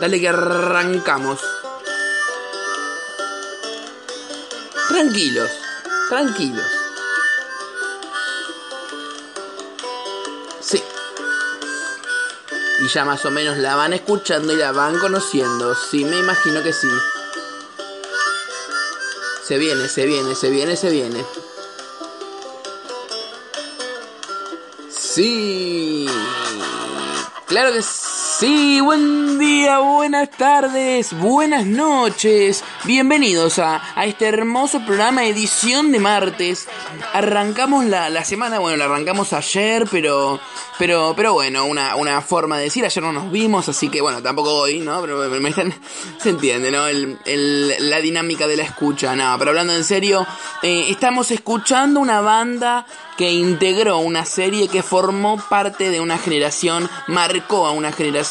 Dale que arrancamos. Tranquilos, tranquilos. Sí. Y ya más o menos la van escuchando y la van conociendo. Sí, me imagino que sí. Se viene, se viene, se viene, se viene. Sí. Claro que sí. Buen día, buenas tardes, buenas noches. Bienvenidos a, a este hermoso programa edición de martes. Arrancamos la, la semana, bueno, la arrancamos ayer, pero pero, pero bueno, una, una forma de decir, ayer no nos vimos, así que bueno, tampoco hoy, ¿no? Pero me, están, se entiende, ¿no? La dinámica de la escucha, no, pero hablando en serio, eh, estamos escuchando una banda que integró una serie que formó parte de una generación, marcó a una generación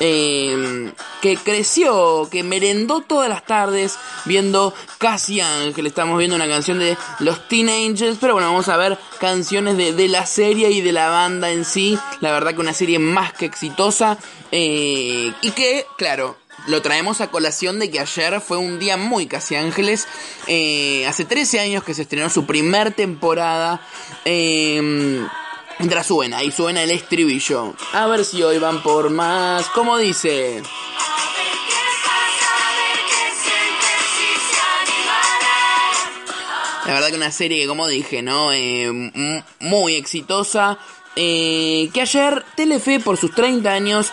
eh, que creció, que merendó todas las tardes viendo Casi Ángel. Estamos viendo una canción de los Teen Angels, pero bueno, vamos a ver canciones de, de la serie y de la banda en sí. La verdad que una serie más que exitosa eh, y que, claro, lo traemos a colación de que ayer fue un día muy casi ángeles. Eh, hace 13 años que se estrenó su primer temporada. Eh, mientras suena, y suena el estribillo. A ver si hoy van por más. ¿Cómo dice? La verdad que una serie que, como dije, ¿no? Eh, muy exitosa. Eh, que ayer Telefe por sus 30 años,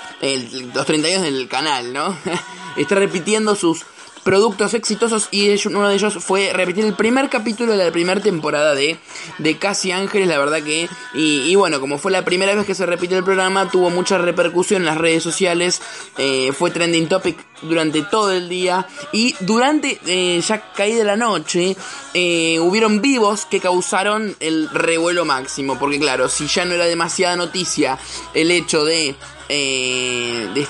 los 30 años del canal, ¿no? Está repitiendo sus productos exitosos y uno de ellos fue repetir el primer capítulo de la primera temporada de, de Casi Ángeles, la verdad que, y, bueno, como fue la primera vez que se repite el programa, tuvo mucha repercusión en las redes sociales, eh, fue trending topic durante todo el día y durante eh, ya caída la noche eh, hubieron vivos que causaron el revuelo máximo, porque claro, si ya no era demasiada noticia el hecho de... Eh, de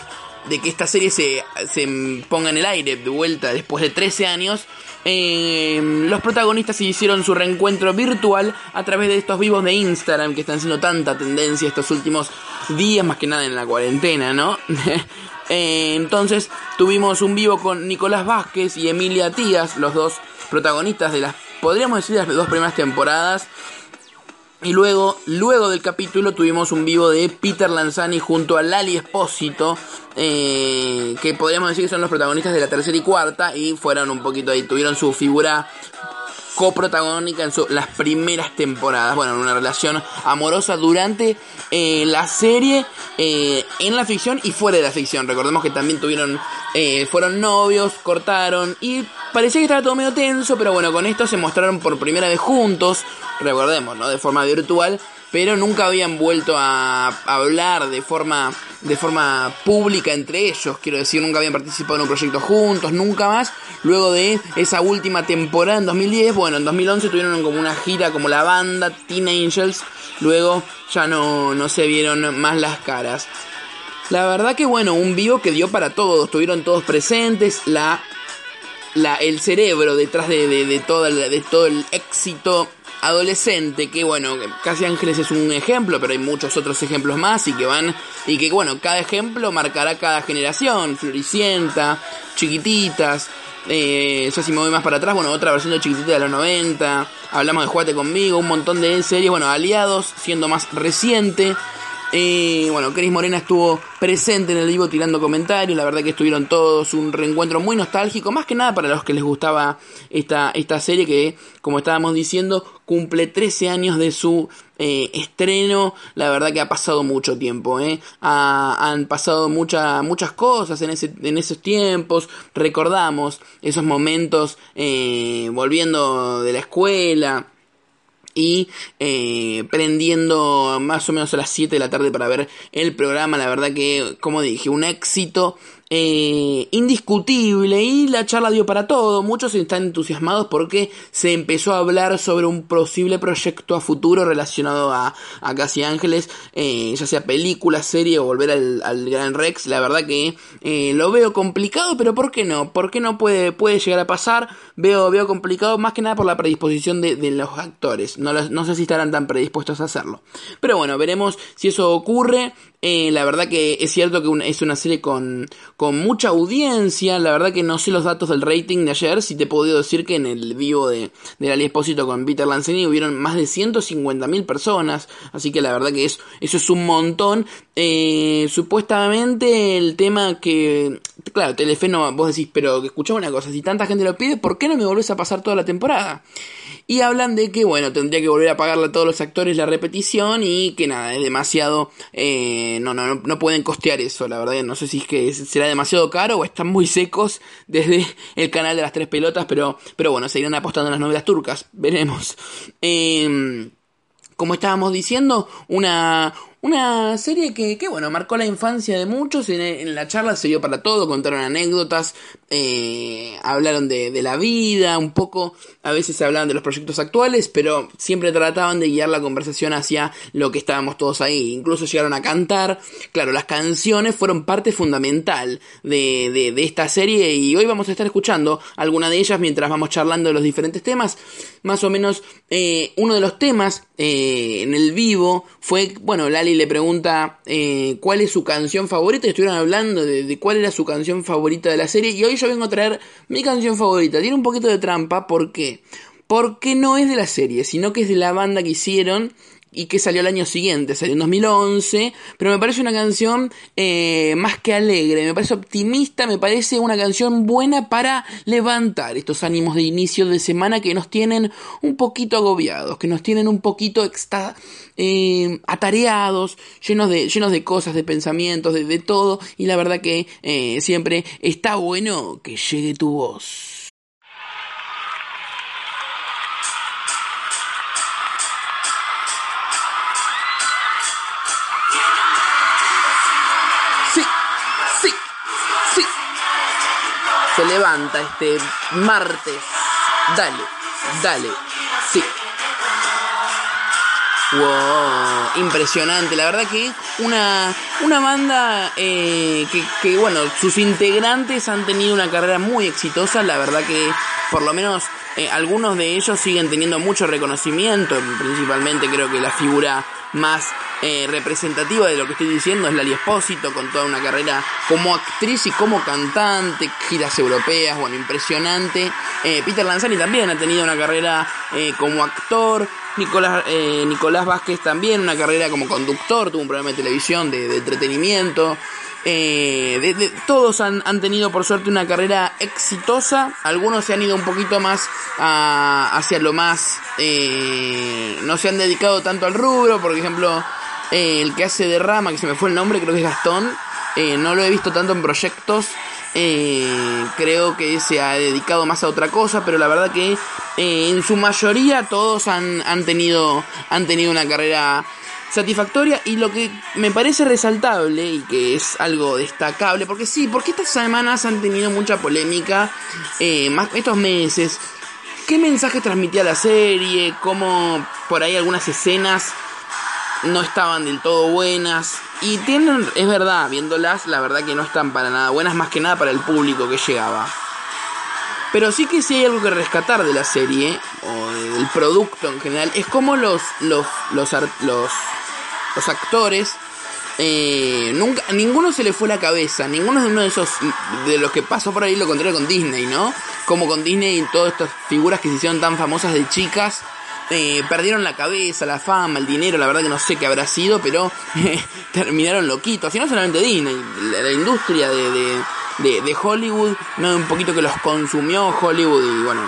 de que esta serie se, se ponga en el aire de vuelta después de 13 años, eh, los protagonistas hicieron su reencuentro virtual a través de estos vivos de Instagram que están siendo tanta tendencia estos últimos días, más que nada en la cuarentena, ¿no? eh, entonces tuvimos un vivo con Nicolás Vázquez y Emilia Tías, los dos protagonistas de las, podríamos decir, las dos primeras temporadas. Y luego, luego del capítulo tuvimos un vivo de Peter Lanzani junto a Lali Espósito, eh, que podríamos decir que son los protagonistas de la tercera y cuarta, y fueron un poquito ahí, tuvieron su figura coprotagónica en su, las primeras temporadas. Bueno, una relación amorosa durante eh, la serie, eh, en la ficción y fuera de la ficción. Recordemos que también tuvieron, eh, fueron novios, cortaron y parecía que estaba todo medio tenso, pero bueno, con esto se mostraron por primera vez juntos, recordemos, ¿no? De forma virtual pero nunca habían vuelto a hablar de forma de forma pública entre ellos, quiero decir, nunca habían participado en un proyecto juntos, nunca más. Luego de esa última temporada en 2010, bueno, en 2011 tuvieron como una gira como la banda Teen Angels, luego ya no, no se vieron más las caras. La verdad que bueno, un vivo que dio para todos, estuvieron todos presentes, la, la el cerebro detrás de, de, de, todo, de todo el éxito adolescente, que bueno, Casi Ángeles es un ejemplo, pero hay muchos otros ejemplos más y que van, y que bueno, cada ejemplo marcará cada generación, Floricienta, Chiquititas, eh, ya si me voy más para atrás, bueno, otra versión de Chiquitita de los 90, hablamos de Juate conmigo, un montón de series, bueno, Aliados, siendo más reciente, eh, bueno, Cris Morena estuvo presente en el vivo tirando comentarios. La verdad que estuvieron todos un reencuentro muy nostálgico. Más que nada para los que les gustaba esta, esta serie que, como estábamos diciendo, cumple 13 años de su eh, estreno. La verdad que ha pasado mucho tiempo, ¿eh? han pasado muchas muchas cosas en, ese, en esos tiempos. Recordamos esos momentos eh, volviendo de la escuela y eh, prendiendo más o menos a las 7 de la tarde para ver el programa. La verdad que, como dije, un éxito eh, indiscutible y la charla dio para todo. Muchos están entusiasmados porque se empezó a hablar sobre un posible proyecto a futuro relacionado a, a Casi Ángeles, eh, ya sea película, serie o volver al, Gran Rex. La verdad que eh, lo veo complicado, pero ¿por qué no? ¿Por qué no puede, puede llegar a pasar? Veo, veo complicado más que nada por la predisposición de, los actores. No, no sé si estarán tan predispuestos a hacerlo. Pero bueno, veremos si eso ocurre. Eh, la verdad que es cierto que es una serie con, con mucha audiencia. La verdad que no sé los datos del rating de ayer. Si te he podido decir que en el vivo de, de Ali Espósito con Peter Lanzini hubieron más de 150.000 personas. Así que la verdad que es, eso es un montón. Eh, supuestamente el tema que... Claro, Telefe no, vos decís, pero escuchame una cosa. Si tanta gente lo pide, ¿por qué no me volvés a pasar toda la temporada? Y hablan de que, bueno, tendría que volver a pagarle a todos los actores la repetición y que nada, es demasiado... Eh, no, no, no pueden costear eso, la verdad. No sé si es que será demasiado caro o están muy secos desde el canal de las tres pelotas, pero, pero bueno, seguirán apostando en las novelas turcas. Veremos. Eh, como estábamos diciendo, una, una serie que, que, bueno, marcó la infancia de muchos. En, la charla se dio para todo, contaron anécdotas, eh, hablaron de, de, la vida, un poco, a veces hablaban de los proyectos actuales, pero siempre trataban de guiar la conversación hacia lo que estábamos todos ahí. Incluso llegaron a cantar. Claro, las canciones fueron parte fundamental de, de, esta serie y hoy vamos a estar escuchando alguna de ellas mientras vamos charlando de los diferentes temas. Más o menos, eh, uno de los temas eh, en el vivo fue, bueno, Lali le pregunta eh, cuál es su canción favorita. Y estuvieron hablando de, cuál era su canción favorita de la serie. Y hoy yo vengo a traer mi canción favorita. Tiene un poquito de trampa. ¿Por qué? Porque no es de la serie, sino que es de la banda que hicieron y que salió el año siguiente, salió en 2011, pero me parece una canción eh, más que alegre, me parece optimista, me parece una canción buena para levantar estos ánimos de inicio de semana que nos tienen un poquito agobiados, que nos tienen un poquito eh, atareados, llenos de, llenos de cosas, de pensamientos, de, todo, y la verdad que eh, siempre está bueno que llegue tu voz. Se levanta este martes. Dale, dale, sí. Wow, impresionante. La verdad que una, una banda eh, que, que, bueno, sus integrantes han tenido una carrera muy exitosa. La verdad que por lo menos eh, algunos de ellos siguen teniendo mucho reconocimiento. Principalmente creo que la figura más eh, representativa de lo que estoy diciendo es Lali Espósito, con toda una carrera como actriz y como cantante, giras europeas, bueno, impresionante. Eh, Peter Lanzani también ha tenido una carrera eh, como actor. Nicolás, Nicolás Vázquez también, una carrera como conductor, tuvo un programa de televisión de, entretenimiento. De, todos han, han, tenido por suerte una carrera exitosa. Algunos se han ido un poquito más hacia lo más... no se han dedicado tanto al rubro. Por ejemplo, eh, el que hace de Rama, que se me fue el nombre, creo que es Gastón. Eh, no lo he visto tanto en proyectos. Eh, creo que se ha dedicado más a otra cosa, pero la verdad que en su mayoría todos han, han, tenido, han tenido una carrera satisfactoria y lo que me parece resaltable y que es algo destacable, porque sí, porque estas semanas han tenido mucha polémica, más estos meses, qué mensaje transmitía la serie, cómo por ahí algunas escenas no estaban del todo buenas. Y tienen, es verdad, viéndolas, la verdad que no están para nada buenas, más que nada para el público que llegaba. Pero sí que sí hay algo que rescatar de la serie, o del producto en general, es como los, los, los, los, los actores, eh, nunca, ninguno se le fue la cabeza, ninguno de uno de esos, de los que pasó por ahí lo contrario con Disney, ¿no? Como con Disney y todas estas figuras que se hicieron tan famosas de chicas, eh, perdieron la cabeza, la fama, el dinero, la verdad que no sé qué habrá sido, pero terminaron loquitos. Y no solamente Disney, la, industria de, de, Hollywood, no, un poquito que los consumió Hollywood y bueno.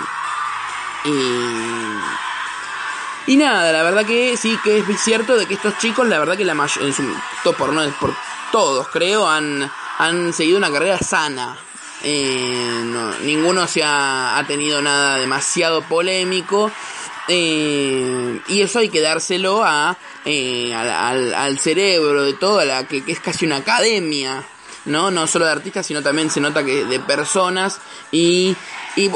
Y Y nada, la verdad que sí que es cierto de que estos chicos, la verdad que la mayor, en su, por, no, por todos creo, han, han seguido una carrera sana. Eh, ninguno se ha, tenido nada demasiado polémico. Eh, y eso hay que dárselo a, eh, al, cerebro de toda la que, es casi una academia, ¿no? No solo de artistas, sino también se nota que de personas. Y, y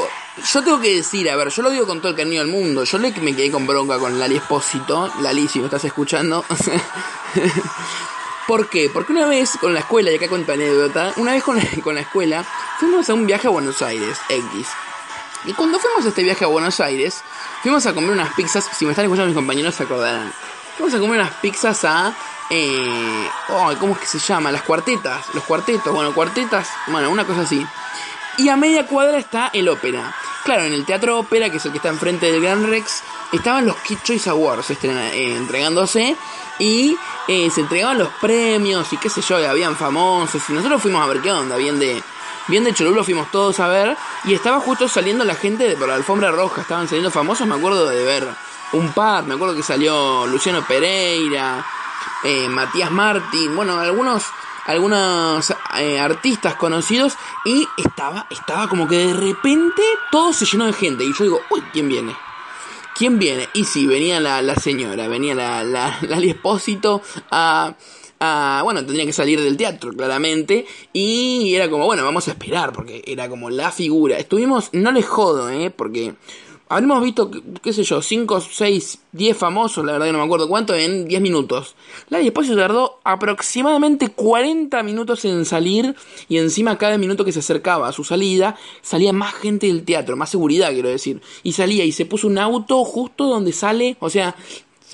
yo tengo que decir, a ver, yo lo digo con todo el cariño del mundo. Yo le me quedé con bronca con Lali Espósito. Lali, si me estás escuchando. ¿Por qué? Porque una vez con la escuela, y acá cuento anécdota, una vez con la, con la escuela fuimos a un viaje a Buenos Aires, X. Y cuando fuimos a este viaje a Buenos Aires, fuimos a comer unas pizzas, si me están escuchando mis compañeros se acordarán. Fuimos a comer unas pizzas a... Eh, oh, ¿Cómo es que se llama? Las cuartetas, los cuartetos, bueno, cuartetas, bueno, una cosa así. Y a media cuadra está el ópera. Claro, en el Teatro Ópera, que es el que está enfrente del Gran Rex, estaban los Kid Choice Awards eh, entregándose y eh, se entregaban los premios y qué sé yo, habían famosos y nosotros fuimos a ver qué onda, bien de bien de fuimos todos a ver y estaba justo saliendo la gente por la alfombra roja, estaban saliendo famosos, me acuerdo de ver un par, me acuerdo que salió Luciano Pereira, eh, Matías Martín, bueno, algunos algunos eh, artistas conocidos y estaba estaba como que de repente todo se llenó de gente y yo digo, uy, ¿quién viene? ¿Quién viene? Y sí, venía la, la señora, venía la, la, la Espósito a, a, bueno, tendría que salir del teatro, claramente, y era como, bueno, vamos a esperar, porque era como la figura. Estuvimos, no les jodo, ¿eh? Porque Habremos visto, qué sé yo, 5, 6, 10 famosos, la verdad que no me acuerdo cuánto, en 10 minutos. La se tardó aproximadamente 40 minutos en salir y encima cada minuto que se acercaba a su salida salía más gente del teatro, más seguridad quiero decir. Y salía y se puso un auto justo donde sale, o sea,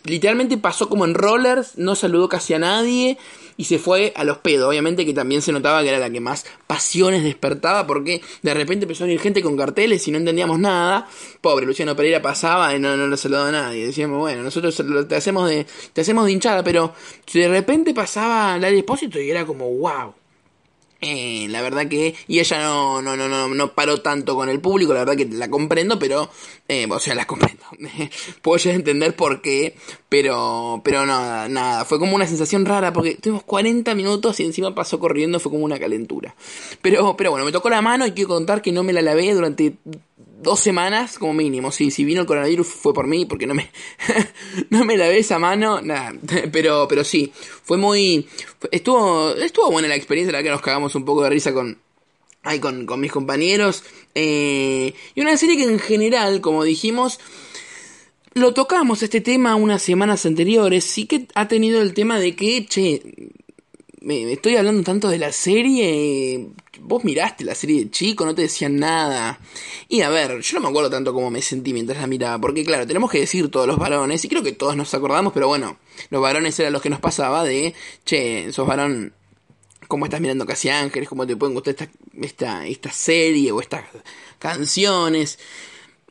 literalmente pasó como en rollers, no saludó casi a nadie y se fue a los pedos. Obviamente que también se notaba que era la que más pasiones despertaba porque de repente empezó a venir gente con carteles y no entendíamos nada. Pobre Luciano Pereira pasaba y no, no le saludaba a nadie. Decíamos, bueno, nosotros te hacemos de, te hacemos de hinchada, pero de repente pasaba la depósito y era como, wow. Eh, la verdad que. Y ella no, no, no, no, no paró tanto con el público, la verdad que la comprendo, pero. Eh, o sea, la comprendo. Puedo ya entender por qué, pero. Pero no, nada. Fue como una sensación rara, porque tuvimos 40 minutos y encima pasó corriendo, fue como una calentura. Pero, pero bueno, me tocó la mano y quiero contar que no me la lavé durante dos semanas como mínimo. Sí, si vino el coronavirus fue por mí, porque no me, no me lavé esa mano, nada. Pero, pero sí, fue muy, estuvo, estuvo buena la experiencia, la que nos cagamos un poco de risa con, ay, con, con mis compañeros. Eh, y una serie que en general, como dijimos, lo tocamos este tema unas semanas anteriores, sí que ha tenido el tema de que, che, me, estoy hablando tanto de la serie. Vos miraste la serie de chico, no te decían nada. Y a ver, yo no me acuerdo tanto cómo me sentí mientras la miraba, porque claro, tenemos que decir todos los varones, y creo que todos nos acordamos, pero bueno, los varones eran los que nos pasaba de, che, sos varón, ¿cómo estás mirando Casi Ángeles? ¿Cómo te pueden gustar esta, esta, esta serie o estas canciones?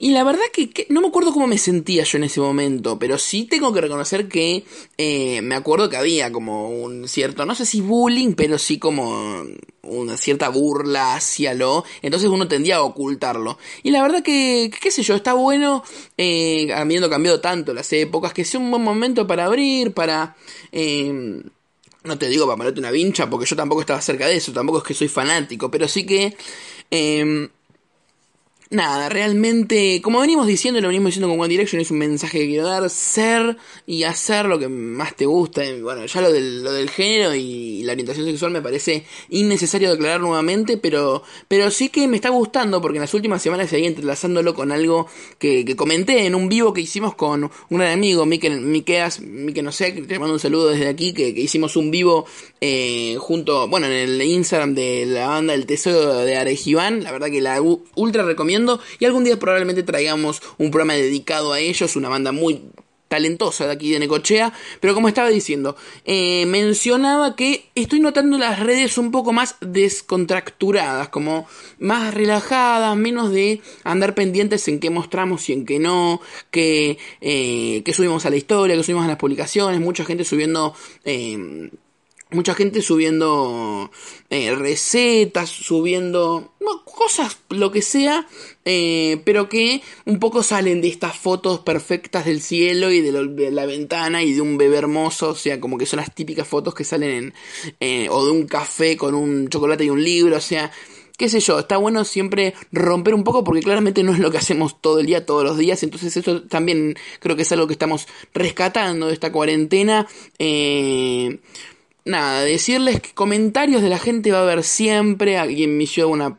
Y la verdad que, no me acuerdo cómo me sentía yo en ese momento, pero sí tengo que reconocer que eh, me acuerdo que había como un cierto, no sé si bullying, pero sí como una cierta burla hacia lo, entonces uno tendía a ocultarlo. Y la verdad que, qué sé yo, está bueno, eh, habiendo cambiado tanto las épocas, que sea un buen momento para abrir, para... Eh, no te digo para ponerte una vincha, porque yo tampoco estaba cerca de eso, tampoco es que soy fanático, pero sí que... Eh, nada, realmente, como venimos diciendo, lo venimos diciendo con One Direction, es un mensaje que quiero dar, ser y hacer lo que más te gusta. Bueno, ya lo del, lo del género y la orientación sexual me parece innecesario declarar nuevamente, pero, pero sí que me está gustando porque en las últimas semanas seguí entrelazándolo con algo que, comenté en un vivo que hicimos con un gran amigo, Mikel, Mikeas, Mike no sé, te mando un saludo desde aquí, que, hicimos un vivo eh, junto, bueno, en el Instagram de la banda El Tesoro de Arejibán, la verdad que la ultra recomiendo y algún día probablemente traigamos un programa dedicado a ellos, una banda muy talentosa de aquí de Necochea, pero como estaba diciendo, eh, mencionaba que estoy notando las redes un poco más descontracturadas, como más relajadas, menos de andar pendientes en qué mostramos y en qué no, que, eh, que subimos a la historia, que subimos a las publicaciones, mucha gente subiendo... Eh, mucha gente subiendo eh, recetas, subiendo cosas, lo que sea, eh, pero que un poco salen de estas fotos perfectas del cielo y de, la ventana y de un bebé hermoso, o sea, como que son las típicas fotos que salen en, eh, o de un café con un chocolate y un libro, o sea, qué sé yo, está bueno siempre romper un poco porque claramente no es lo que hacemos todo el día, todos los días, entonces eso también creo que es algo que estamos rescatando de esta cuarentena. Eh, nada, decirles que comentarios de la gente va a haber siempre. Alguien me hizo una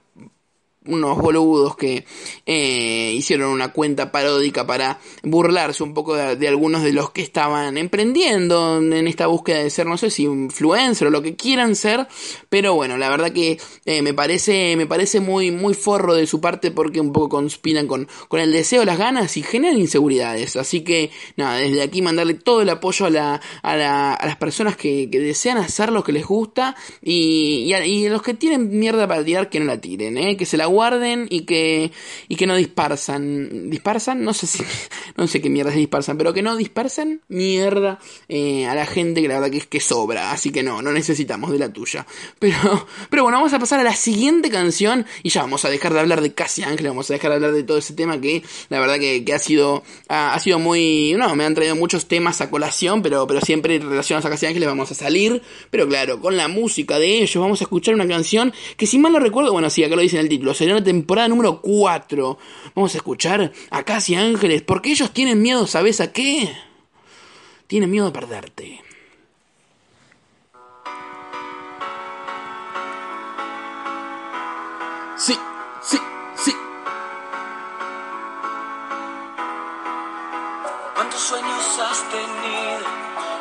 unos boludos que eh, hicieron una cuenta paródica para burlarse un poco de, algunos de los que estaban emprendiendo en esta búsqueda de ser, no sé si influencer o lo que quieran ser, pero bueno, la verdad que eh, me parece, me parece muy, muy forro de su parte porque un poco conspiran con, con el deseo, las ganas y generan inseguridades. Así que nada, desde aquí mandarle todo el apoyo a, la, a, la, a las personas que, desean hacer lo que les gusta y, a, los que tienen mierda para tirar que no la tiren, ¿eh? que se la guarden y que, y que no disparsan. ¿Disparsan? No sé si, no sé qué mierda se disparsan, pero que no dispersen mierda eh, a la gente que la verdad que es que sobra. Así que no, no necesitamos de la tuya. Pero, pero bueno, vamos a pasar a la siguiente canción y ya vamos a dejar de hablar de Casi Ángel, vamos a dejar de hablar de todo ese tema que la verdad que, que ha sido, ha, sido muy, no, me han traído muchos temas a colación, pero, pero siempre relacionados a Casi Ángeles vamos a salir. Pero claro, con la música de ellos vamos a escuchar una canción que si mal no recuerdo, bueno, sí, acá lo dice en el título, sería la temporada número 4. Vamos a escuchar a Casi Ángeles, porque ellos tienen miedo, ¿sabes a qué? Tienen miedo de perderte. Sí, sí, sí. ¿Cuántos sueños has tenido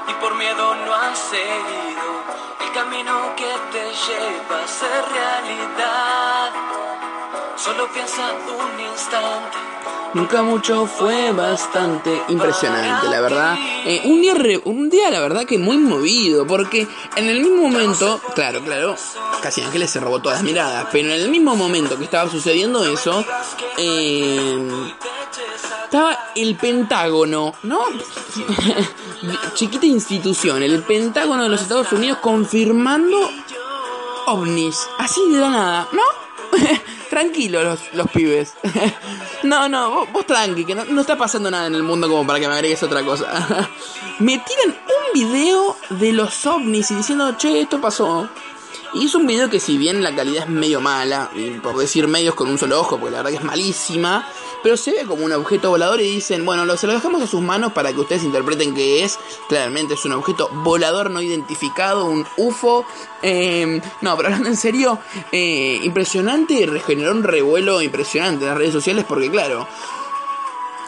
y por miedo no has seguido el camino que te lleva a ser realidad? Solo piensa un instante. Nunca mucho fue bastante impresionante, la verdad. Eh, un, día un día, la verdad, que muy movido, porque en el mismo momento, claro, claro, casi Ángeles se robó todas las miradas, pero en el mismo momento que estaba sucediendo eso, eh, estaba el Pentágono, ¿no? Chiquita institución, el Pentágono de los Estados Unidos confirmando ovnis, así de la nada, ¿no? Tranquilo los, los pibes. no, no, vos, tranqui, que no, está pasando nada en el mundo como para que me agregues otra cosa. me tiran un video de los ovnis y diciendo, che, esto pasó. Y es un video que si bien la calidad es medio mala, y por decir medios con un solo ojo, porque la verdad que es malísima, pero se ve como un objeto volador y dicen, bueno, lo, se lo dejamos a sus manos para que ustedes interpreten qué es. Claramente es un objeto volador no identificado, un UFO. Em, no, pero hablando en serio, eh, impresionante, regeneró un revuelo impresionante en las redes sociales porque claro,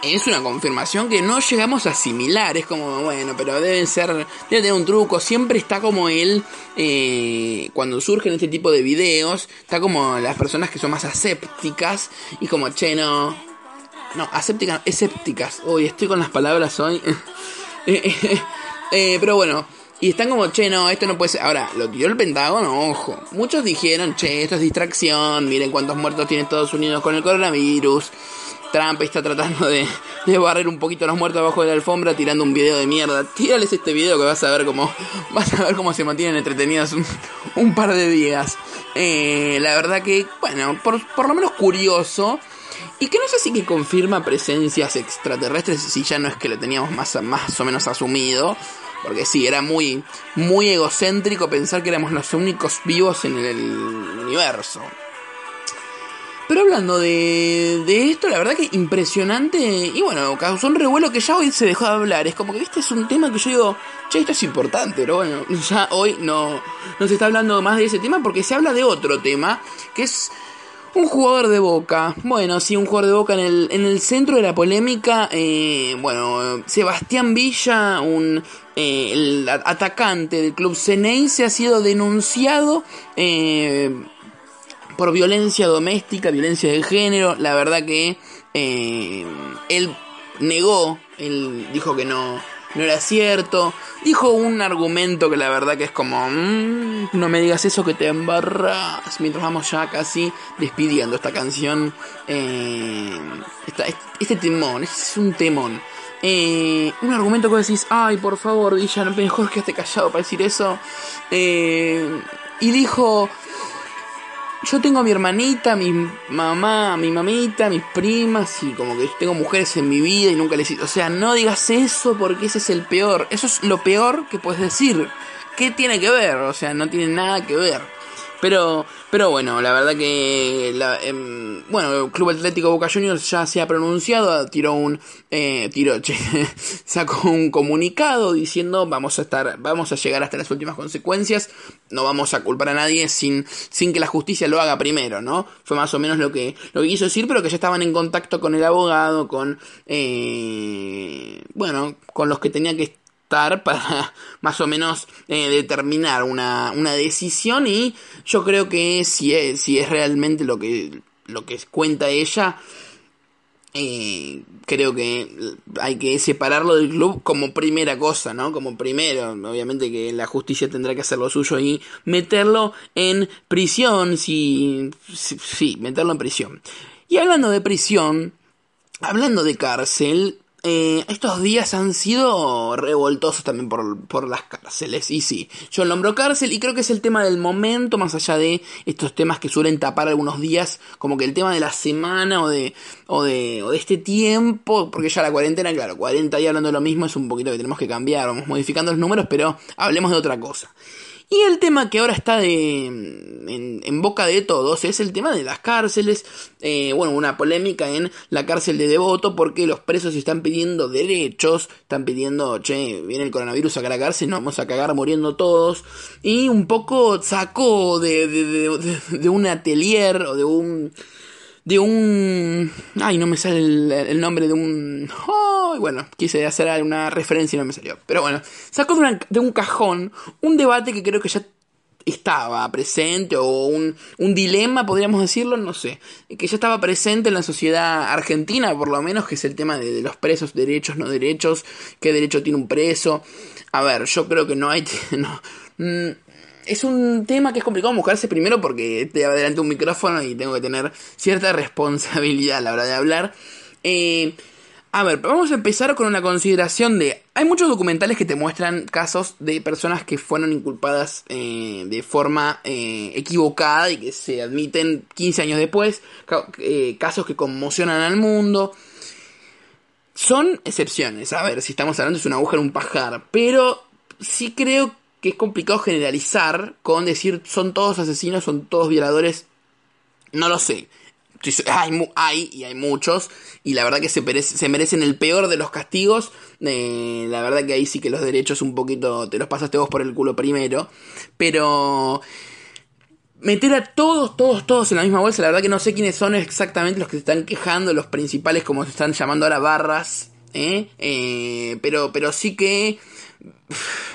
es una confirmación que no llegamos a asimilar. Es como, bueno, pero deben ser, debe tener un truco. Siempre está como él, eh, cuando surgen este tipo de videos, está como las personas que son más asépticas y como, che, no, no, asépticas, escépticas. Uy, estoy con las palabras hoy. Eh, pero bueno, y están como, che, no, esto no puede ser. Ahora, lo tiró el Pentágono, ojo. Muchos dijeron, che, esto es distracción. Miren cuántos muertos tiene Estados Unidos con el coronavirus. Trump está tratando de, de barrer un poquito los muertos abajo de la alfombra tirando un video de mierda. Tírales este video que vas a ver cómo, vas a ver cómo se mantienen entretenidos un, un par de días. Eh, la verdad que, bueno, por, por lo menos curioso. Y que no sé si que confirma presencias extraterrestres, si ya no es que lo teníamos más, más o menos asumido. Porque sí, era muy, muy egocéntrico pensar que éramos los únicos vivos en el universo. Pero hablando de, de esto, la verdad que impresionante. Y bueno, causó un revuelo que ya hoy se dejó de hablar. Es como que, viste, es un tema que yo digo, che, esto es importante, pero bueno, ya hoy no, no se está hablando más de ese tema porque se habla de otro tema, que es un jugador de Boca. Bueno, sí, un jugador de Boca en el, en el centro de la polémica. Eh, bueno, Sebastián Villa, un eh, el atacante del club se ha sido denunciado eh, por violencia doméstica, violencia de género. La verdad que él negó, él dijo que no, no era cierto. Dijo un argumento que la verdad que es como, mm, no me digas eso que te embarras. Mientras vamos ya casi despidiendo esta canción. Eh, este temón, es un temón. eh, un argumento que decís, ay, por favor, Villa, mejor que esté callado para decir eso. Eh, y dijo, yo tengo a mi hermanita, mi mamá, mi mamita, mis primas y como que tengo mujeres en mi vida y nunca les... O sea, no digas eso porque ese es el peor. Eso es lo peor que puedes decir. ¿Qué tiene que ver? O sea, no tiene nada que ver. Pero, pero bueno, la verdad que la, em, bueno, el Club Atlético Boca Juniors ya se ha pronunciado, tiró un eh, tiró, sacó un comunicado diciendo vamos a estar, vamos a llegar hasta las últimas consecuencias, no vamos a culpar a nadie sin, sin que la justicia lo haga primero, ¿no? Fue más o menos lo que, lo quiso decir, pero que ya estaban en contacto con el abogado, con eh, bueno, con los que tenía que para más o menos eh, determinar una, una, decisión y yo creo que si es, si es realmente lo que, lo que cuenta ella, eh, creo que hay que separarlo del club como primera cosa, ¿no? Como primero, obviamente que la justicia tendrá que hacer lo suyo y meterlo en prisión, si, sí, meterlo en prisión. Y hablando de prisión, hablando de cárcel, eh, estos días han sido revoltosos también por, las cárceles. Y sí, yo nombro cárcel y creo que es el tema del momento, más allá de estos temas que suelen tapar algunos días, como que el tema de la semana o de, o de, o de este tiempo, porque ya la cuarentena, claro, 40 días hablando de lo mismo es un poquito que tenemos que cambiar, vamos modificando los números, pero hablemos de otra cosa. Y el tema que ahora está de, en, boca de todos es el tema de las cárceles. Eh, bueno, una polémica en la cárcel de Devoto porque los presos están pidiendo derechos, están pidiendo, che, viene el coronavirus a la cárcel, nos vamos a cagar muriendo todos. Y un poco sacó de, de, de un atelier o de un de un... Ay, no me sale el, nombre de un... bueno, quise hacer una referencia y no me salió. Pero bueno, sacó de, un cajón un debate que creo que ya estaba presente o un, un, dilema, podríamos decirlo, no sé, que ya estaba presente en la sociedad argentina, por lo menos, que es el tema de, los presos, derechos, no derechos, qué derecho tiene un preso. A ver, yo creo que no hay... No, mm, es un tema que es complicado buscarse primero porque te adelante un micrófono y tengo que tener cierta responsabilidad a la hora de hablar. Eh, a ver, vamos a empezar con una consideración de... Hay muchos documentales que te muestran casos de personas que fueron inculpadas eh, de forma eh, equivocada y que se admiten 15 años después, casos que conmocionan al mundo. Son excepciones, a ver, si estamos hablando es una aguja en un pajar, pero sí creo que es complicado generalizar con decir son todos asesinos, son todos violadores. No lo sé. Hay, y hay muchos. Y la verdad que se, se merecen el peor de los castigos. Eh, la verdad que ahí sí que los derechos un poquito te los pasaste vos por el culo primero. Pero meter a todos, todos, todos en la misma bolsa. La verdad que no sé quiénes son exactamente los que se están quejando, los principales, como se están llamando ahora, barras. ¿eh? Eh, pero, pero sí que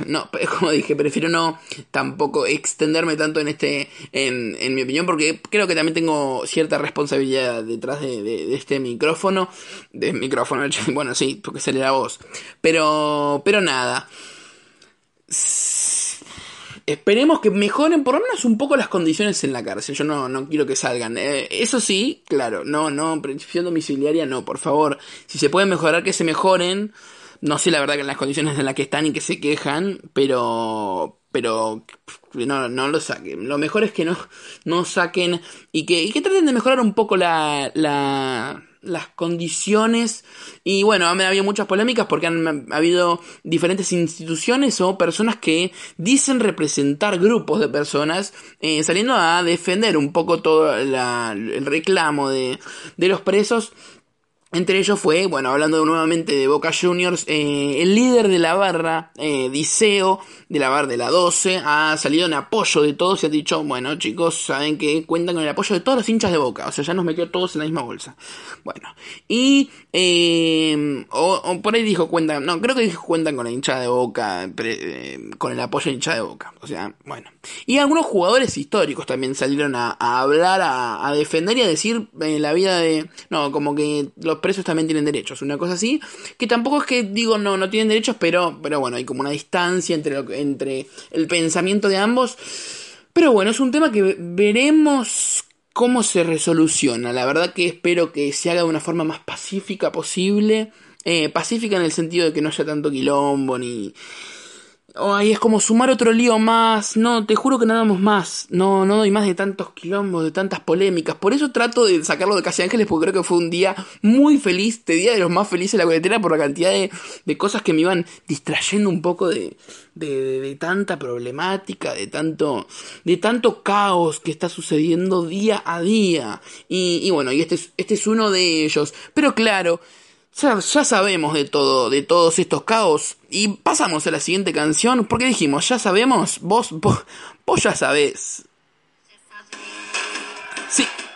no, como dije, prefiero no tampoco extenderme tanto en este, en, en mi opinión, porque creo que también tengo cierta responsabilidad detrás de, este micrófono, de micrófono, bueno, sí, porque sale la voz, pero, pero nada. Esperemos que mejoren por lo menos un poco las condiciones en la cárcel. Yo no, no quiero que salgan. Eh, eso sí, claro, no, no, prisión domiciliaria no, por favor. Si se pueden mejorar, que se mejoren. No sé la verdad que las condiciones en las que están y que se quejan, pero pero no, no lo saquen. Lo mejor es que no, no saquen y que, que traten de mejorar un poco la, la, las condiciones. Y bueno, ha habido muchas polémicas porque han habido diferentes instituciones o personas que dicen representar grupos de personas eh, saliendo a defender un poco todo el reclamo de, de los presos entre ellos fue, bueno, hablando nuevamente de Boca Juniors, eh, el líder de la barra, eh, Diceo, de la barra de la 12, ha salido en apoyo de todos y ha dicho, bueno chicos, saben que cuentan con el apoyo de todos los hinchas de Boca, o sea, ya nos metió todos en la misma bolsa. Bueno, y, eh, o, por ahí dijo cuentan, no, creo que dijo cuentan con la hinchada de Boca, eh, con el apoyo de la hinchada de Boca, o sea, bueno. Y algunos jugadores históricos también salieron a, hablar, a, defender y a decir eh, la vida de, no, como que los presos también tienen derechos, una cosa así, que tampoco es que digo no, no tienen derechos, pero, pero bueno, hay como una distancia entre, entre el pensamiento de ambos. Pero bueno, es un tema que veremos cómo se resoluciona. La verdad que espero que se haga de una forma más pacífica posible. Eh, pacífica en el sentido de que no haya tanto quilombo ni, Ay, es como sumar otro lío más. No, te juro que nada más. No, no doy más de tantos quilombos, de tantas polémicas. Por eso trato de sacarlo de Casi Ángeles, porque creo que fue un día muy feliz. Este día de los más felices de la coletera por la cantidad de, de cosas que me iban distrayendo un poco de, de, de, tanta problemática, de tanto, de tanto caos que está sucediendo día a día. Y, y bueno, y este este es uno de ellos. Pero claro, ya, sabemos de todo, de todos estos caos. Y pasamos a la siguiente canción, porque dijimos, ya sabemos, vos, vos, vos ya sabés. Sí, sí.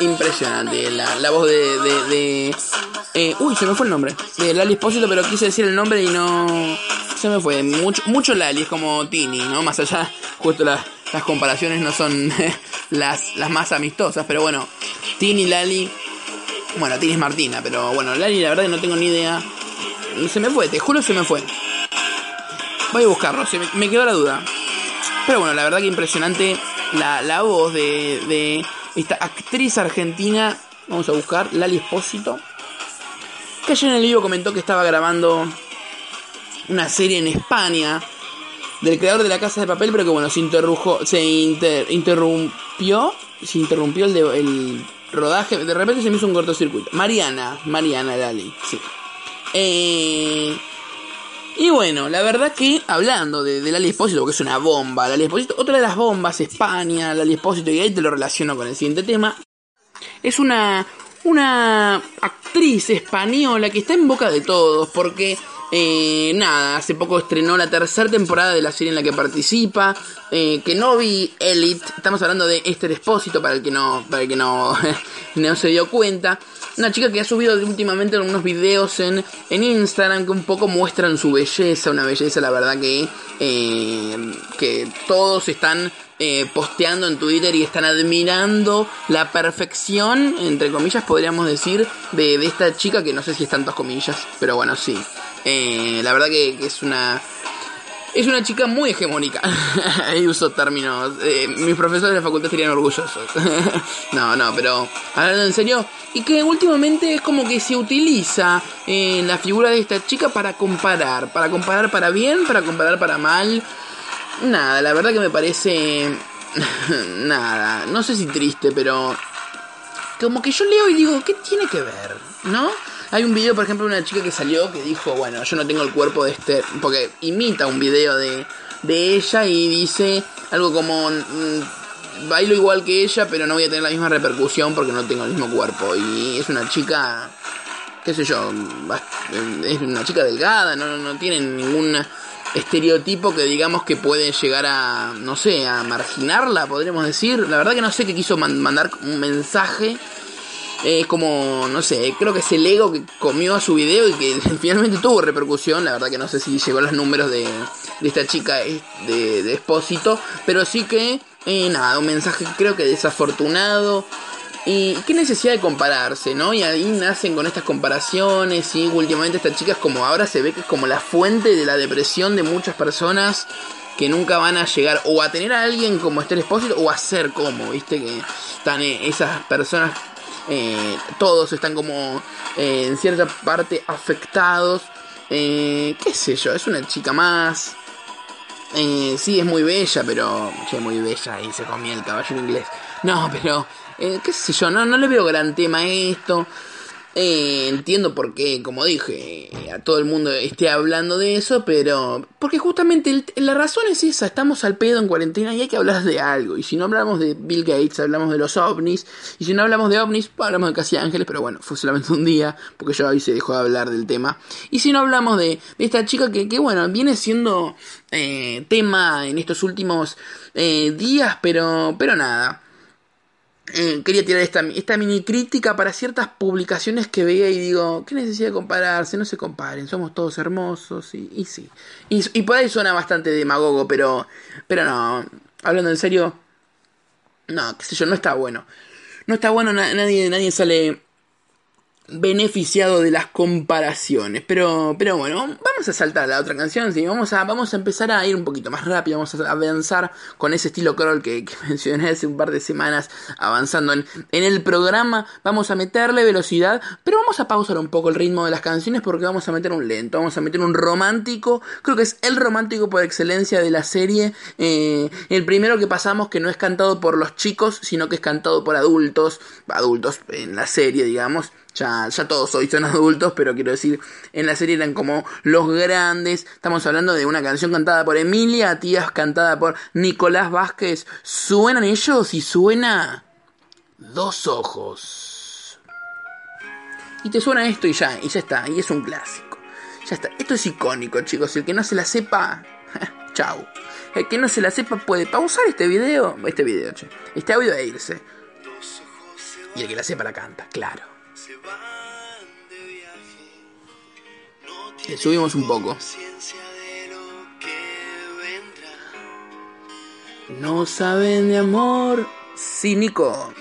Impresionante. La, voz de. de, eh, uy, se me fue el nombre. De Lali Espósito, pero quise decir el nombre y no. Se me fue. Mucho, mucho Lali, es como Tini, ¿no? Más allá, justo las comparaciones no son las, las más amistosas, pero bueno. Tini, Lali. Bueno, Tini es Martina, pero bueno, Lali, la verdad que no tengo ni idea. Se me fue, te juro se me fue. Voy a buscarlo, se me, quedó la duda. Pero bueno, la verdad que impresionante la, la voz de esta actriz argentina, vamos a buscar, Lali Espósito, que ayer en el libro comentó que estaba grabando una serie en España del creador de la Casa de Papel, pero que bueno, se interrumpió, se interrumpió, se interrumpió el, el rodaje, de repente se me hizo un cortocircuito. Mariana, Mariana Lali, sí. Eh, y bueno, la verdad que hablando de, de Lali Espósito, porque es una bomba, Lali Espósito, otra de las bombas, España, Lali Espósito, y ahí te lo relaciono con el siguiente tema, es una, una actriz española que está en boca de todos, porque eh, nada, hace poco estrenó la tercera temporada de la serie en la que participa. Eh, que no vi Elite. Estamos hablando de Esther Espósito, para el que no, para el que no, no se dio cuenta. Una chica que ha subido últimamente unos videos en, en Instagram que un poco muestran su belleza. Una belleza, la verdad, que, eh, que todos están eh, posteando en Twitter y están admirando la perfección, entre comillas, podríamos decir, de, de esta chica que no sé si es tantas comillas, pero bueno, sí. Eh, la verdad que, es una es una chica muy hegemónica. Ahí uso términos. Eh, mis profesores de la facultad estarían orgullosos. no, no, pero hablando en serio. Y que últimamente es como que se utiliza eh, la figura de esta chica para comparar. Para comparar para bien, para comparar para mal. Nada, la verdad que me parece... nada, no sé si triste, pero... Como que yo leo y digo, ¿qué tiene que ver? ¿No? Hay un video, por ejemplo, de una chica que salió que dijo, bueno, yo no tengo el cuerpo de este... Porque imita un video de, de ella y dice algo como... Mm, bailo igual que ella, pero no voy a tener la misma repercusión porque no tengo el mismo cuerpo. Y es una chica, qué sé yo, es una chica delgada, no, no tiene ningún estereotipo que digamos que puede llegar a, no sé, a marginarla, podríamos decir. La verdad que no sé qué quiso mandar un mensaje es como, no sé, creo que es el ego que comió a su video y que finalmente tuvo repercusión. La verdad que no sé si llegó a los números de, de esta chica de, de pero sí que, eh, nada, un mensaje creo que desafortunado. Y qué necesidad de compararse, ¿no? Y ahí nacen con estas comparaciones y últimamente esta chica es como, ahora se ve que es como la fuente de la depresión de muchas personas que nunca van a llegar o a tener a alguien como Esther Espósito o a ser como, ¿viste? Que están eh, esas personas eh, todos están como eh, en cierta parte afectados. Eh, qué sé yo, es una chica más. sí, es muy bella, pero... Che, muy bella y se comía el caballero inglés. No, pero... qué sé yo, no, no le veo gran tema a esto. Eh, entiendo por qué, como dije, a todo el mundo esté hablando de eso, pero porque justamente la razón es esa, estamos al pedo en cuarentena y hay que hablar de algo. Y si no hablamos de Bill Gates, hablamos de los ovnis. Y si no hablamos de ovnis, hablamos de Casi Ángeles, pero bueno, fue solamente un día, porque yo ahí se dejó de hablar del tema. Y si no hablamos de, esta chica que, que, bueno, viene siendo eh, tema en estos últimos eh, días, pero, pero nada. Eh, quería tirar esta, esta mini crítica para ciertas publicaciones que veía y digo, ¿qué necesidad de compararse? No se comparen, somos todos hermosos y, sí. Y, y, por ahí suena bastante demagogo, pero, pero no, hablando en serio, no, qué sé yo, no está bueno. No está bueno, nadie, nadie sale beneficiado de las comparaciones. Pero, pero bueno, vamos a saltar a la otra canción, ¿sí? Vamos a, vamos a empezar a ir un poquito más rápido, vamos a avanzar con ese estilo crawl que, mencioné hace un par de semanas, avanzando en, en, el programa. Vamos a meterle velocidad, pero vamos a pausar un poco el ritmo de las canciones porque vamos a meter un lento, vamos a meter un romántico. Creo que es el romántico por excelencia de la serie. Eh, el primero que pasamos que no es cantado por los chicos, sino que es cantado por adultos, adultos en la serie, digamos. Ya, todos hoy son adultos, pero quiero decir, en la serie eran como los grandes. Estamos hablando de una canción cantada por Emilia Tías, cantada por Nicolás Vázquez. ¿Suenan ellos? Y suena Dos Ojos. Y te suena esto y ya, y ya está, y es un clásico. Ya está, esto es icónico, chicos. El que no se la sepa, chau. El que no se la sepa puede pausar este video, este video, che, este audio e irse. Y el que la sepa la canta, claro. Subimos un poco. No saben de amor cínico.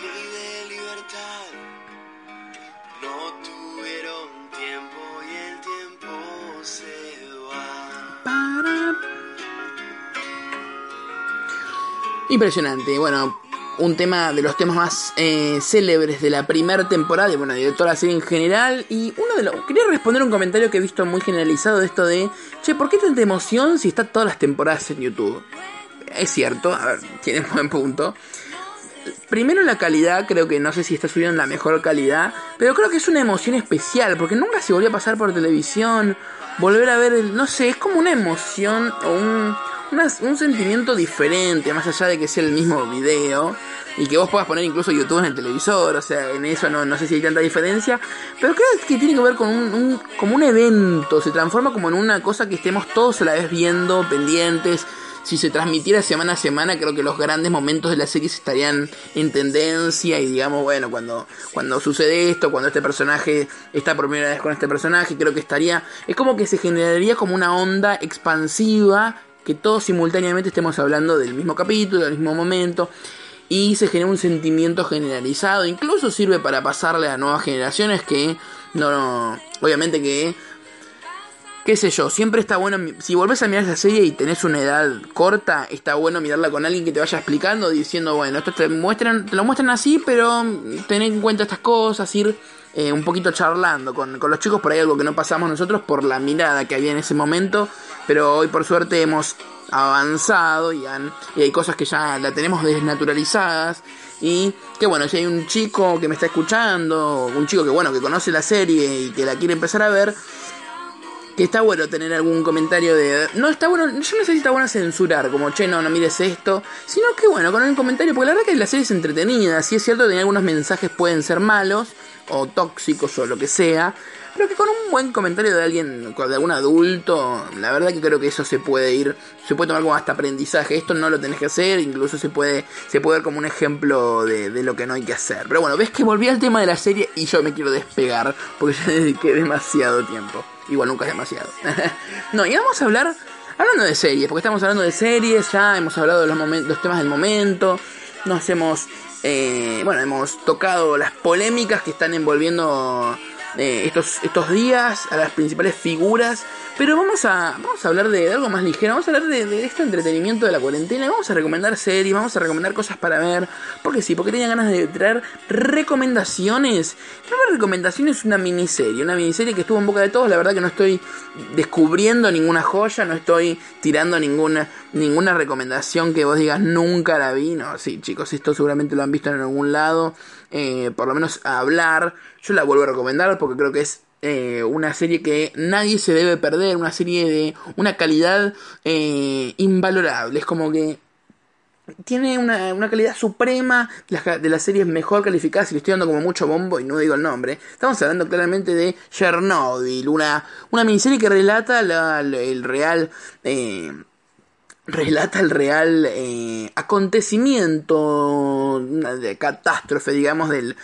Impresionante. Bueno, un tema de los temas más eh, célebres de la primera temporada y bueno, de toda la serie en general. Y uno de los. Quería responder un comentario que he visto muy generalizado de esto de. Che, ¿por qué tanta emoción si está todas las temporadas en YouTube? Es cierto, a ver, tiene un buen punto. Primero la calidad, creo que no sé si está subiendo en la mejor calidad, pero creo que es una emoción especial, porque nunca se volvió a pasar por televisión, volver a ver, el, no sé, es como una emoción o un, un sentimiento diferente, más allá de que sea el mismo video y que vos puedas poner incluso YouTube en el televisor, o sea, en eso no, no sé si hay tanta diferencia, pero creo que tiene que ver con un, como un evento, se transforma como en una cosa que estemos todos a la vez viendo, pendientes. Si se transmitiera semana a semana, creo que los grandes momentos de la serie estarían en tendencia y digamos, bueno, cuando, cuando sucede esto, cuando este personaje está por primera vez con este personaje, creo que estaría, es como que se generaría como una onda expansiva que todos simultáneamente estemos hablando del mismo capítulo, del mismo momento, y se genera un sentimiento generalizado, incluso sirve para pasarle a nuevas generaciones que no, no obviamente que qué sé yo, siempre está bueno, si volvés a mirar esa serie y tenés una edad corta, está bueno mirarla con alguien que te vaya explicando, diciendo, bueno, esto te muestran, te lo muestran así, pero tened en cuenta estas cosas, ir eh, un poquito charlando con, los chicos, por ahí algo que no pasamos nosotros por la mirada que había en ese momento, pero hoy por suerte hemos avanzado y, y hay cosas que ya la tenemos desnaturalizadas y que bueno, si hay un chico que me está escuchando, un chico que bueno, que conoce la serie y que la quiere empezar a ver, que está bueno tener algún comentario de... No está bueno, yo no sé si está bueno censurar, como, che, no, no mires esto, sino que bueno, con un comentario, porque la verdad que la serie es entretenida, si es cierto que algunos mensajes pueden ser malos, o tóxicos o lo que sea, pero que con un buen comentario de alguien, de algún adulto, la verdad que creo que eso se puede ir, se puede tomar como hasta aprendizaje, esto no lo tenés que hacer, incluso se puede, se puede ver como un ejemplo de lo que no hay que hacer. Pero bueno, ves que volví al tema de la serie y yo me quiero despegar, porque ya dediqué demasiado tiempo. Igual nunca es demasiado. no, y vamos a hablar, hablando de series, porque estamos hablando de series, ya hemos hablado de los, los temas del momento, nos hemos eh, bueno, hemos tocado las polémicas que están envolviendo eh, estos, estos días a las principales figuras. Pero vamos a, vamos a hablar de, algo más ligero, vamos a hablar de, este entretenimiento de la cuarentena, vamos a recomendar series, vamos a recomendar cosas para ver, porque sí, porque tenía ganas de traer recomendaciones. No recomendaciones, una miniserie, una miniserie que estuvo en boca de todos, la verdad que no estoy descubriendo ninguna joya, no estoy tirando ninguna, ninguna recomendación que vos digas nunca la vi, no, sí chicos, esto seguramente lo han visto en algún lado, eh, por lo menos hablar, yo la vuelvo a recomendar porque creo que es eh, una serie que nadie se debe perder, una serie de una calidad eh, invalorable. Es como que tiene una, una calidad suprema de las, series mejor calificadas. Y le estoy dando como mucho bombo y no digo el nombre. Estamos hablando claramente de Chernobyl, una, una miniserie que relata el real. Eh, relata el real eh, acontecimiento de catástrofe, digamos, del,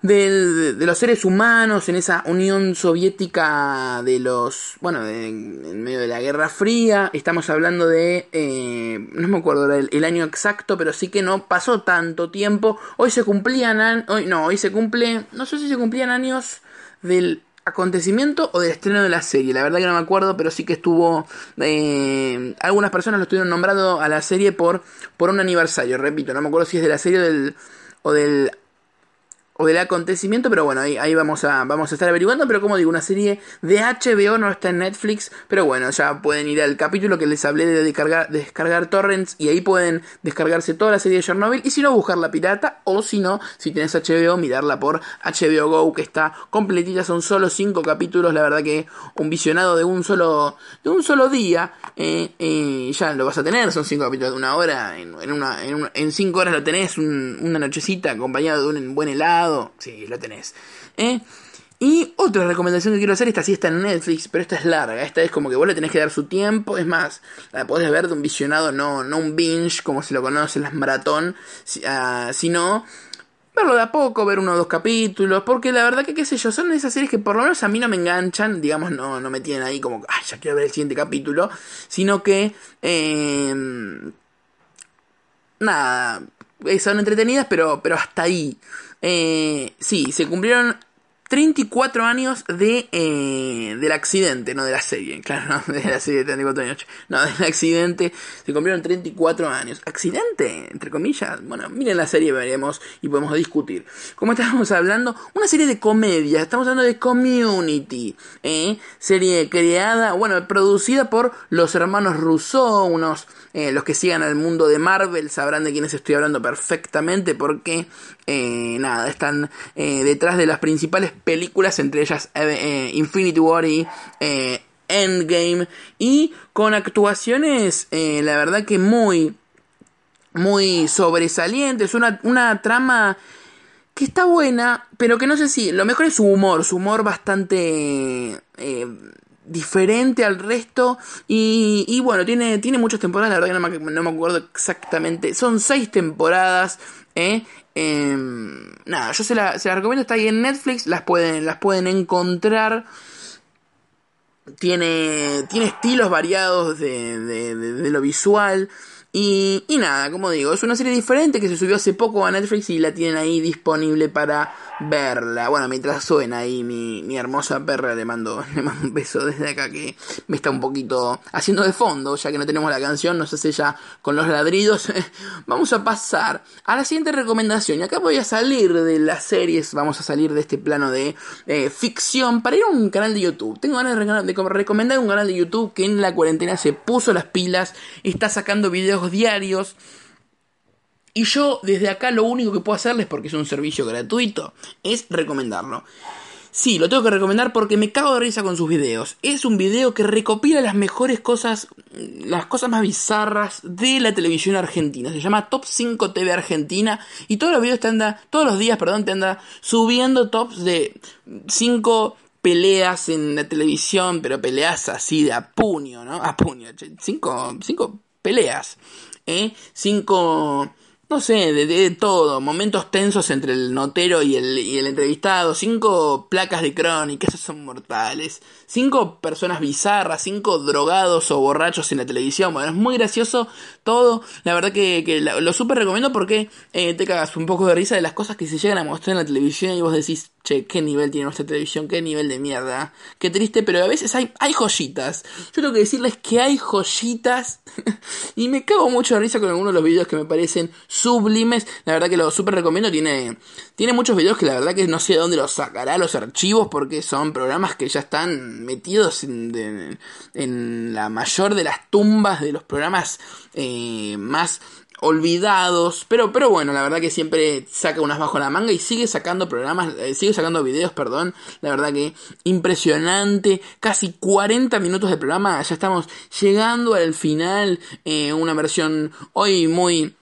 del, de los seres humanos en esa Unión Soviética de los, bueno, en medio de la Guerra Fría. Estamos hablando de, eh, no me acuerdo el, el, año exacto, pero sí que no pasó tanto tiempo. Hoy se cumplían, hoy no, hoy se cumple, no sé si se cumplían años del acontecimiento o del estreno de la serie. La verdad que no me acuerdo, pero sí que estuvo. Eh, algunas personas lo estuvieron nombrando a la serie por, por un aniversario. Repito, no me acuerdo si es de la serie del, o del o del acontecimiento, pero bueno, ahí, ahí, vamos, a, vamos a estar averiguando, pero como digo, una serie de HBO no está en Netflix, pero bueno, ya pueden ir al capítulo que les hablé de descargar, descargar torrents y ahí pueden descargarse toda la serie de Chernobyl y si no, buscar la pirata o si no, si tienes HBO, mirarla por HBO Go que está completita, son solo 5 capítulos, la verdad que un visionado de un solo, de un solo día, eh, eh, ya lo vas a tener, son 5 capítulos de una hora, en 5 una, en, cinco horas lo tenés una nochecita acompañado de un buen helado, Sí, lo tenés. ¿Eh? Y otra recomendación que quiero hacer, esta sí está en Netflix, pero esta es larga. Esta es como que vos le tenés que dar su tiempo. Es más, la podés ver de un visionado, no, no un binge como se lo conocen las maratón, uh, sino verlo de a poco, ver uno o dos capítulos. Porque la verdad que, qué sé yo, son esas series que por lo menos a mí no me enganchan. Digamos, no, no me tienen ahí como, ay, ya quiero ver el siguiente capítulo. Sino que, eh, nada, son entretenidas, pero, pero hasta ahí. Eh, sí, se cumplieron 34 años de, eh, del accidente, no de la serie, claro, no de la serie de 34 años, no, del accidente, se cumplieron 34 años. ¿Accidente? Entre comillas, bueno, miren la serie, veremos y podemos discutir. Como estábamos hablando, una serie de comedia, estamos hablando de Community, ¿eh? serie creada, bueno, producida por los hermanos Rousseau, unos, eh, los que sigan al mundo de Marvel sabrán de quiénes estoy hablando perfectamente porque, nada, están detrás de las principales películas, entre ellas eh, eh, Infinity War y eh, Endgame, y con actuaciones, la verdad que muy, muy sobresalientes, una, una trama que está buena, pero que no sé si, lo mejor es su humor, su humor bastante diferente al resto y, y, bueno, tiene, tiene muchas temporadas, la verdad que no me, acuerdo exactamente, son seis temporadas, ¿eh? Em, nada, yo se la, recomiendo, está ahí en Netflix, las pueden, las pueden encontrar. Tiene, tiene estilos variados de, de, de lo visual. Y, y, nada, como digo, es una serie diferente que se subió hace poco a Netflix y la tienen ahí disponible para verla. Bueno, mientras suena ahí mi, mi hermosa perra, le mando, le mando un beso desde acá que me está un poquito haciendo de fondo, ya que no tenemos la canción, nos hace ya con los ladridos. vamos a pasar a la siguiente recomendación. Y acá voy a salir de las series, vamos a salir de este plano de eh, ficción para ir a un canal de YouTube. Tengo ganas de, de recomendar un canal de YouTube que en la cuarentena se puso las pilas, está sacando videos diarios. Y yo desde acá lo único que puedo hacerles, porque es un servicio gratuito, es recomendarlo. Sí, lo tengo que recomendar porque me cago de risa con sus videos. Es un video que recopila las mejores cosas, las cosas más bizarras de la televisión argentina. Se llama Top 5 TV Argentina y todos los videos te anda, todos los días, perdón, te anda subiendo tops de 5 peleas en la televisión, pero peleas así de a puño, ¿no? A puño, 5 cinco peleas, ¿eh? Cinco, no sé, de, todo, momentos tensos entre el notero y el, y el entrevistado, cinco placas de crónica, esos son mortales, cinco personas bizarras, cinco drogados o borrachos en la televisión, bueno, es muy gracioso todo, la verdad que, lo, súper recomiendo porque eh, te cagas un poco de risa de las cosas que se llegan a mostrar en la televisión y vos decís, che, qué nivel tiene nuestra televisión, qué nivel de mierda, qué triste, pero a veces hay, hay joyitas. Yo tengo que decirles que hay joyitas y me cago mucho de risa con algunos de los videos que me parecen sublimes. La verdad que lo súper recomiendo, tiene, tiene muchos videos que la verdad que no sé de dónde los sacará los archivos porque son programas que ya están metidos en, en la mayor de las tumbas de los programas eh, más olvidados, pero, pero bueno, la verdad que siempre saca unas bajo la manga y sigue sacando programas, eh, sigue sacando videos, perdón, la verdad que impresionante, casi 40 minutos de programa, ya estamos llegando al final, eh, una versión hoy muy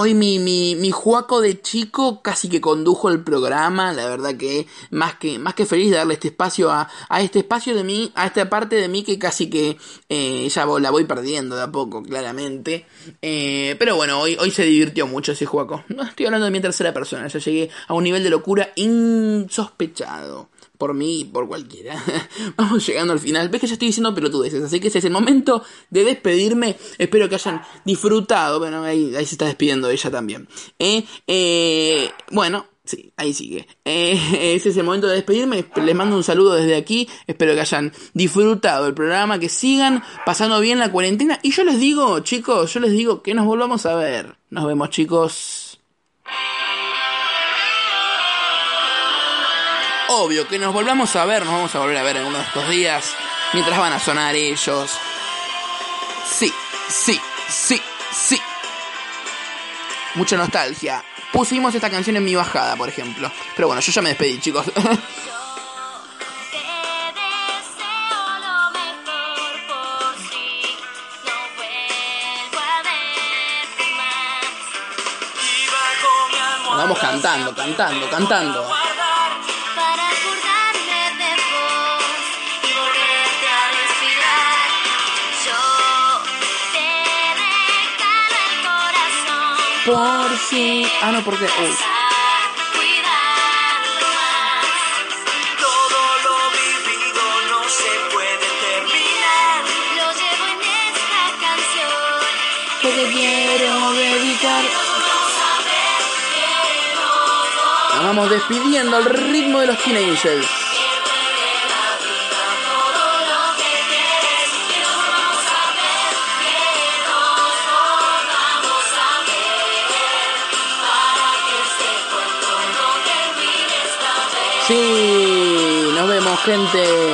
Hoy mi, mi, mi Juaco de chico casi que condujo el programa, la verdad que más que, más que feliz de darle este espacio a, a este espacio de mí, a esta parte de mí que casi que eh, ya la voy perdiendo de a poco, claramente. Eh, pero bueno, hoy, hoy se divirtió mucho ese Juaco. No estoy hablando de mi tercera persona, ya llegué a un nivel de locura insospechado por mí y por cualquiera. Vamos llegando al final. Ves que ya estoy diciendo pelotudeces, así que ese es el momento de despedirme. Espero que hayan disfrutado. Bueno, ahí, ahí se está despidiendo ella también. Eh, eh, bueno, Sí, ahí sigue. Eh, ese es el momento de despedirme. Les mando un saludo desde aquí. Espero que hayan disfrutado el programa, que sigan pasando bien la cuarentena. Y yo les digo, chicos, yo les digo que nos volvamos a ver. Nos vemos, chicos. Obvio que nos volvamos a ver, nos vamos a volver a ver en uno de estos días, mientras van a sonar ellos. Sí, sí, sí, sí. Mucha nostalgia. Pusimos esta canción en mi bajada, por ejemplo. Pero bueno, yo ya me despedí, chicos. Vamos cantando, cantando, cantando. Por si. Ah, no, porque. Uy. A cuidarlo más. todo lo vivido no se puede terminar. Lo llevo en esta canción. Que te quiero dedicar. Vamos despidiendo al ritmo de los teenagers. Sí, nos vemos gente.